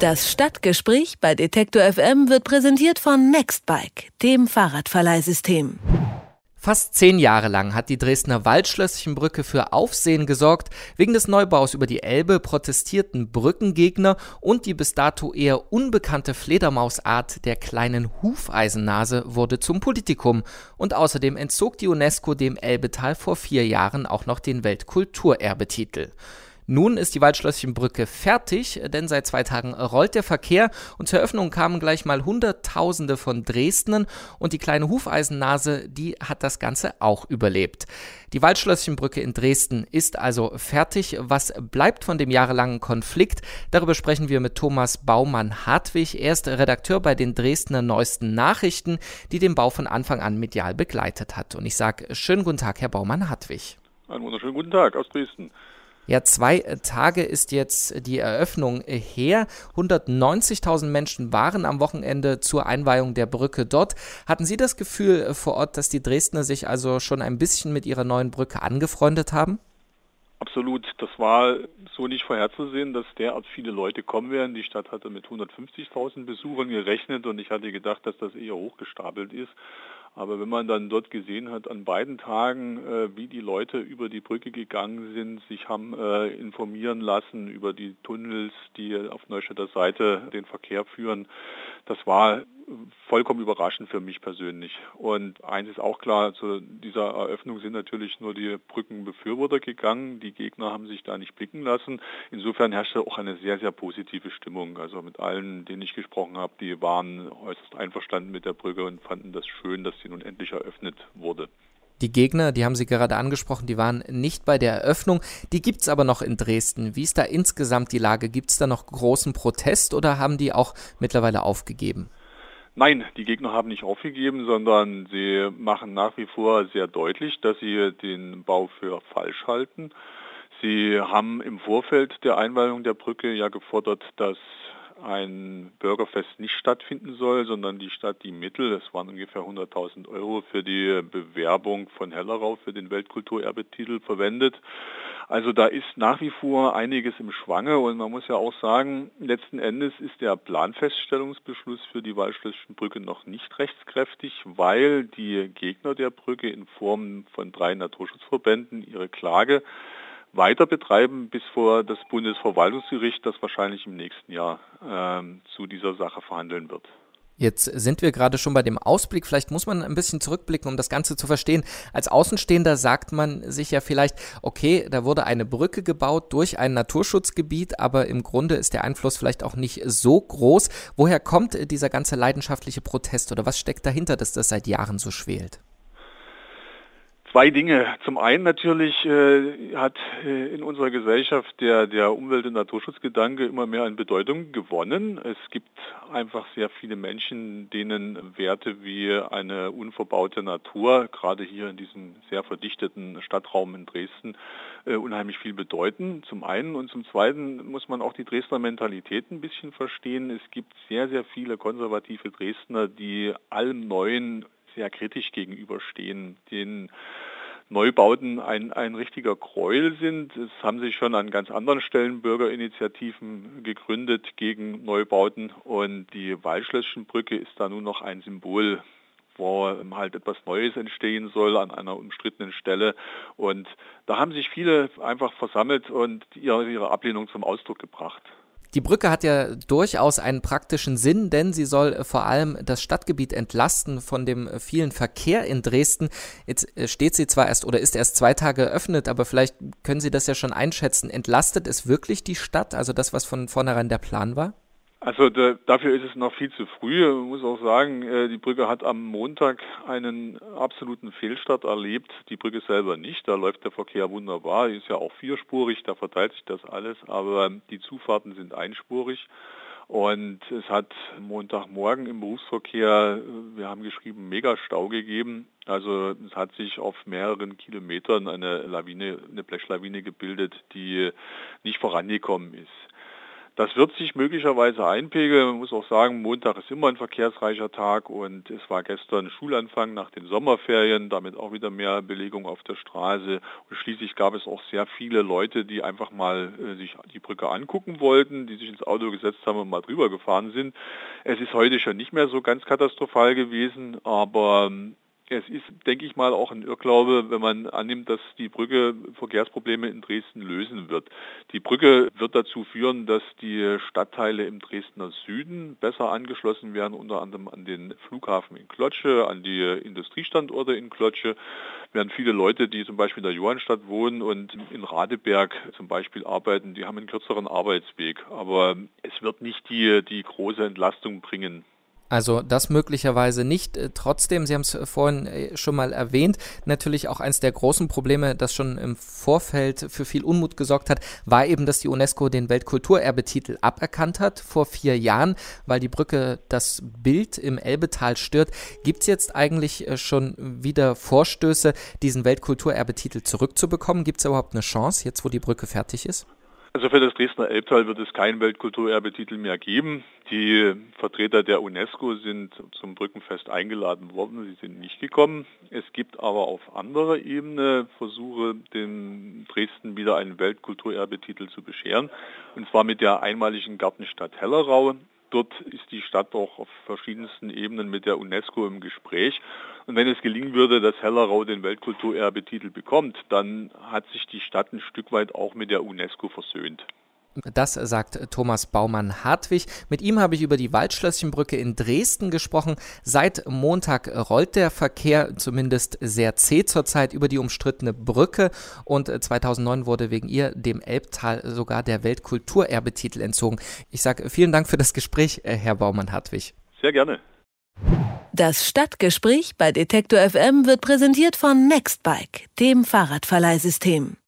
Das Stadtgespräch bei Detektor FM wird präsentiert von Nextbike, dem Fahrradverleihsystem. Fast zehn Jahre lang hat die Dresdner Waldschlösschenbrücke für Aufsehen gesorgt. Wegen des Neubaus über die Elbe protestierten Brückengegner und die bis dato eher unbekannte Fledermausart der kleinen Hufeisennase wurde zum Politikum. Und außerdem entzog die UNESCO dem Elbetal vor vier Jahren auch noch den Weltkulturerbetitel. Nun ist die Waldschlösschenbrücke fertig, denn seit zwei Tagen rollt der Verkehr und zur Eröffnung kamen gleich mal Hunderttausende von Dresdnern und die kleine Hufeisennase, die hat das Ganze auch überlebt. Die Waldschlösschenbrücke in Dresden ist also fertig. Was bleibt von dem jahrelangen Konflikt? Darüber sprechen wir mit Thomas Baumann-Hartwig. Er ist Redakteur bei den Dresdner Neuesten Nachrichten, die den Bau von Anfang an medial begleitet hat. Und ich sage schönen guten Tag, Herr Baumann-Hartwig. Einen wunderschönen guten Tag aus Dresden. Ja, zwei äh, Tage ist jetzt die Eröffnung äh, her. 190.000 Menschen waren am Wochenende zur Einweihung der Brücke dort. Hatten Sie das Gefühl äh, vor Ort, dass die Dresdner sich also schon ein bisschen mit ihrer neuen Brücke angefreundet haben? Absolut. Das war so nicht vorherzusehen, dass derart viele Leute kommen werden. Die Stadt hatte mit 150.000 Besuchern gerechnet und ich hatte gedacht, dass das eher hochgestapelt ist. Aber wenn man dann dort gesehen hat, an beiden Tagen, äh, wie die Leute über die Brücke gegangen sind, sich haben äh, informieren lassen über die Tunnels, die auf Neustädter Seite den Verkehr führen, das war vollkommen überraschend für mich persönlich. Und eins ist auch klar, zu dieser Eröffnung sind natürlich nur die Brückenbefürworter gegangen. Die Gegner haben sich da nicht blicken lassen. Insofern herrschte auch eine sehr, sehr positive Stimmung. Also mit allen, denen ich gesprochen habe, die waren äußerst einverstanden mit der Brücke und fanden das schön, dass sie nun endlich eröffnet wurde. Die Gegner, die haben Sie gerade angesprochen, die waren nicht bei der Eröffnung. Die gibt es aber noch in Dresden. Wie ist da insgesamt die Lage? Gibt es da noch großen Protest oder haben die auch mittlerweile aufgegeben? Nein, die Gegner haben nicht aufgegeben, sondern sie machen nach wie vor sehr deutlich, dass sie den Bau für falsch halten. Sie haben im Vorfeld der Einweihung der Brücke ja gefordert, dass ein Bürgerfest nicht stattfinden soll, sondern die Stadt die Mittel, das waren ungefähr 100.000 Euro für die Bewerbung von Hellerau für den Weltkulturerbetitel verwendet. Also da ist nach wie vor einiges im Schwange und man muss ja auch sagen, letzten Endes ist der Planfeststellungsbeschluss für die Waldschlösschenbrücke noch nicht rechtskräftig, weil die Gegner der Brücke in Form von drei Naturschutzverbänden ihre Klage weiter betreiben bis vor das Bundesverwaltungsgericht, das wahrscheinlich im nächsten Jahr äh, zu dieser Sache verhandeln wird. Jetzt sind wir gerade schon bei dem Ausblick. Vielleicht muss man ein bisschen zurückblicken, um das Ganze zu verstehen. Als Außenstehender sagt man sich ja vielleicht, okay, da wurde eine Brücke gebaut durch ein Naturschutzgebiet, aber im Grunde ist der Einfluss vielleicht auch nicht so groß. Woher kommt dieser ganze leidenschaftliche Protest oder was steckt dahinter, dass das seit Jahren so schwelt? Zwei Dinge. Zum einen natürlich äh, hat äh, in unserer Gesellschaft der, der Umwelt- und Naturschutzgedanke immer mehr an Bedeutung gewonnen. Es gibt einfach sehr viele Menschen, denen Werte wie eine unverbaute Natur, gerade hier in diesem sehr verdichteten Stadtraum in Dresden, äh, unheimlich viel bedeuten. Zum einen und zum zweiten muss man auch die Dresdner Mentalität ein bisschen verstehen. Es gibt sehr, sehr viele konservative Dresdner, die allem Neuen sehr kritisch gegenüberstehen, den Neubauten ein, ein richtiger Gräuel sind. Es haben sich schon an ganz anderen Stellen Bürgerinitiativen gegründet gegen Neubauten und die Waldschlösschenbrücke ist da nun noch ein Symbol wo halt etwas Neues entstehen soll an einer umstrittenen Stelle. Und da haben sich viele einfach versammelt und ihre Ablehnung zum Ausdruck gebracht. Die Brücke hat ja durchaus einen praktischen Sinn, denn sie soll äh, vor allem das Stadtgebiet entlasten von dem äh, vielen Verkehr in Dresden. Jetzt äh, steht sie zwar erst oder ist erst zwei Tage eröffnet, aber vielleicht können Sie das ja schon einschätzen. Entlastet es wirklich die Stadt, also das, was von vornherein der Plan war? Also da, dafür ist es noch viel zu früh. Man muss auch sagen, äh, die Brücke hat am Montag einen absoluten Fehlstart erlebt. Die Brücke selber nicht. Da läuft der Verkehr wunderbar. Die ist ja auch vierspurig, da verteilt sich das alles. Aber die Zufahrten sind einspurig. Und es hat Montagmorgen im Berufsverkehr, wir haben geschrieben, Megastau gegeben. Also es hat sich auf mehreren Kilometern eine Lawine, eine Blechlawine gebildet, die nicht vorangekommen ist. Das wird sich möglicherweise einpegeln. Man muss auch sagen, Montag ist immer ein verkehrsreicher Tag und es war gestern Schulanfang nach den Sommerferien, damit auch wieder mehr Belegung auf der Straße. Und schließlich gab es auch sehr viele Leute, die einfach mal äh, sich die Brücke angucken wollten, die sich ins Auto gesetzt haben und mal drüber gefahren sind. Es ist heute schon nicht mehr so ganz katastrophal gewesen, aber ähm, es ist, denke ich mal, auch ein Irrglaube, wenn man annimmt, dass die Brücke Verkehrsprobleme in Dresden lösen wird. Die Brücke wird dazu führen, dass die Stadtteile im Dresdner Süden besser angeschlossen werden, unter anderem an den Flughafen in Klotsche, an die Industriestandorte in Klotsche. Während viele Leute, die zum Beispiel in der Johannstadt wohnen und in Radeberg zum Beispiel arbeiten, die haben einen kürzeren Arbeitsweg. Aber es wird nicht die, die große Entlastung bringen. Also das möglicherweise nicht. Äh, trotzdem, Sie haben es vorhin äh, schon mal erwähnt, natürlich auch eines der großen Probleme, das schon im Vorfeld für viel Unmut gesorgt hat, war eben, dass die UNESCO den Weltkulturerbetitel aberkannt hat vor vier Jahren, weil die Brücke das Bild im Elbetal stört. Gibt es jetzt eigentlich äh, schon wieder Vorstöße, diesen Weltkulturerbetitel zurückzubekommen? Gibt es überhaupt eine Chance, jetzt wo die Brücke fertig ist? Also für das Dresdner Elbtal wird es keinen Weltkulturerbetitel mehr geben. Die Vertreter der UNESCO sind zum Brückenfest eingeladen worden. Sie sind nicht gekommen. Es gibt aber auf anderer Ebene Versuche, dem Dresden wieder einen Weltkulturerbetitel zu bescheren. Und zwar mit der einmaligen Gartenstadt Hellerau. Dort ist die Stadt auch auf verschiedensten Ebenen mit der UNESCO im Gespräch. Und wenn es gelingen würde, dass Hellerau den Weltkulturerbetitel bekommt, dann hat sich die Stadt ein Stück weit auch mit der UNESCO versöhnt. Das sagt Thomas Baumann-Hartwig. Mit ihm habe ich über die Waldschlösschenbrücke in Dresden gesprochen. Seit Montag rollt der Verkehr zumindest sehr zäh zurzeit über die umstrittene Brücke und 2009 wurde wegen ihr dem Elbtal sogar der Weltkulturerbetitel entzogen. Ich sage vielen Dank für das Gespräch, äh, Herr Baumann-Hartwig. Sehr gerne. Das Stadtgespräch bei Detektor FM wird präsentiert von Nextbike, dem Fahrradverleihsystem.